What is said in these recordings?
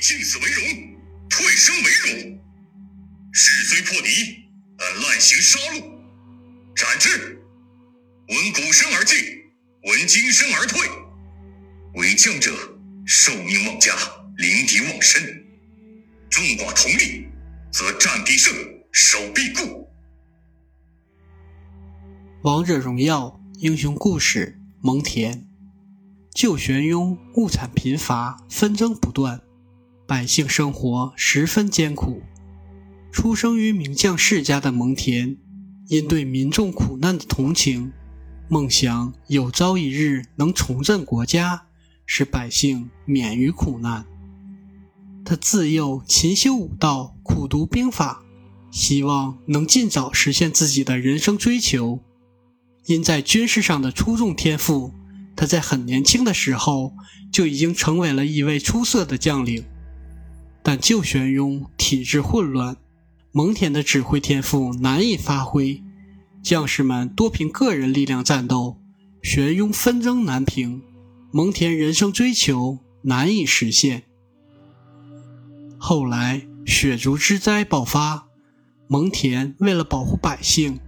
进死为荣，退生为荣。势虽破敌，但滥行杀戮，斩之。闻鼓声而进，闻金声而退。为将者，受命忘家，临敌忘身。众寡同力，则战必胜，守必固。王者荣耀英雄故事：蒙恬。旧玄雍物产贫乏，纷争不断，百姓生活十分艰苦。出生于名将世家的蒙恬，因对民众苦难的同情。梦想有朝一日能重振国家，使百姓免于苦难。他自幼勤修武道，苦读兵法，希望能尽早实现自己的人生追求。因在军事上的出众天赋，他在很年轻的时候就已经成为了一位出色的将领。但旧玄雍体制混乱，蒙恬的指挥天赋难以发挥。将士们多凭个人力量战斗，玄雍纷争难平，蒙恬人生追求难以实现。后来血族之灾爆发，蒙恬为了保护百姓，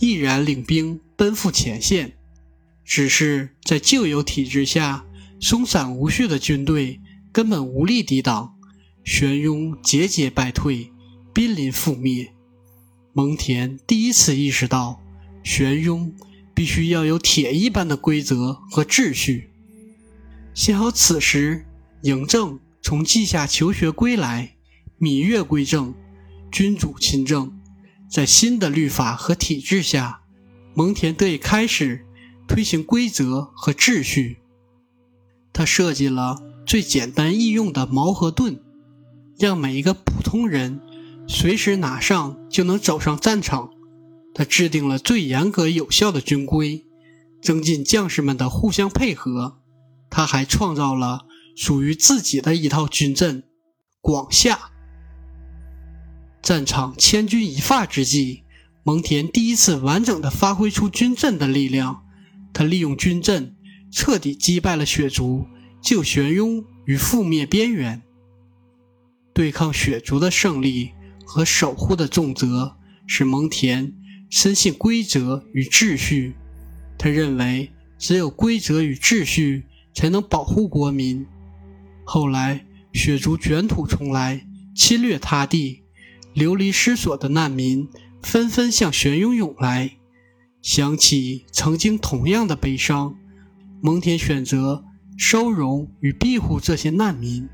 毅然领兵奔赴前线。只是在旧有体制下，松散无序的军队根本无力抵挡，玄雍节节败退，濒临覆灭。蒙恬第一次意识到，玄雍必须要有铁一般的规则和秩序。幸好此时嬴政从稷下求学归来，芈月归政，君主亲政，在新的律法和体制下，蒙恬得以开始推行规则和秩序。他设计了最简单易用的矛和盾，让每一个普通人。随时拿上就能走上战场。他制定了最严格有效的军规，增进将士们的互相配合。他还创造了属于自己的一套军阵——广夏。战场千钧一发之际，蒙恬第一次完整的发挥出军阵的力量。他利用军阵彻底击败了血族，救玄雍于覆灭边缘。对抗血族的胜利。和守护的重责使蒙恬深信规则与秩序。他认为，只有规则与秩序才能保护国民。后来，血族卷土重来，侵略他地，流离失所的难民纷纷向玄雍涌来。想起曾经同样的悲伤，蒙恬选择收容与庇护这些难民。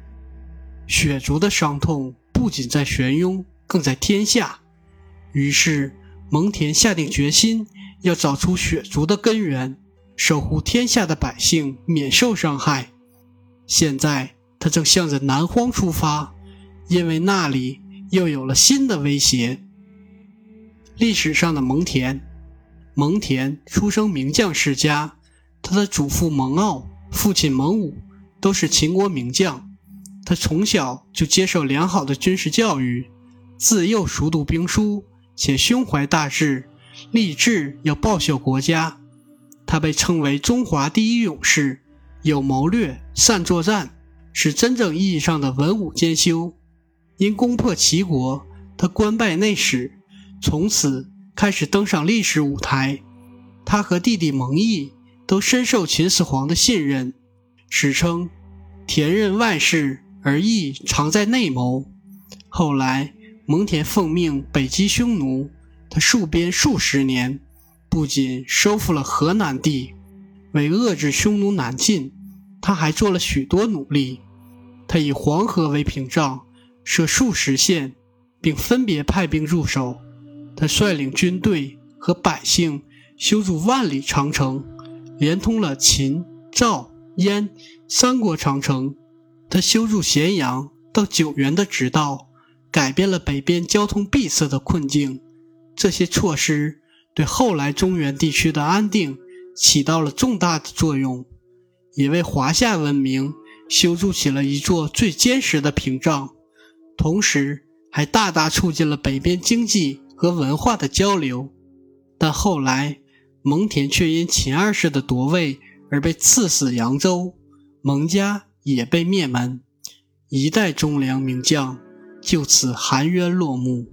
血族的伤痛不仅在玄雍。更在天下，于是蒙恬下定决心要找出血族的根源，守护天下的百姓免受伤害。现在他正向着南荒出发，因为那里又有了新的威胁。历史上的蒙恬，蒙恬出生名将世家，他的祖父蒙骜、父亲蒙武都是秦国名将，他从小就接受良好的军事教育。自幼熟读兵书，且胸怀大志，立志要报效国家。他被称为中华第一勇士，有谋略，善作战，是真正意义上的文武兼修。因攻破齐国，他官拜内史，从此开始登上历史舞台。他和弟弟蒙毅都深受秦始皇的信任，史称“田任外事，而毅常在内谋”。后来。蒙恬奉命北击匈奴，他戍边数十年，不仅收复了河南地，为遏制匈奴南进，他还做了许多努力。他以黄河为屏障，设数十县，并分别派兵驻守。他率领军队和百姓修筑万里长城，连通了秦、赵、燕三国长城。他修筑咸阳到九原的直道。改变了北边交通闭塞的困境，这些措施对后来中原地区的安定起到了重大的作用，也为华夏文明修筑起了一座最坚实的屏障，同时还大大促进了北边经济和文化的交流。但后来，蒙恬却因秦二世的夺位而被赐死扬州，蒙家也被灭门。一代忠良名将就此含冤落幕。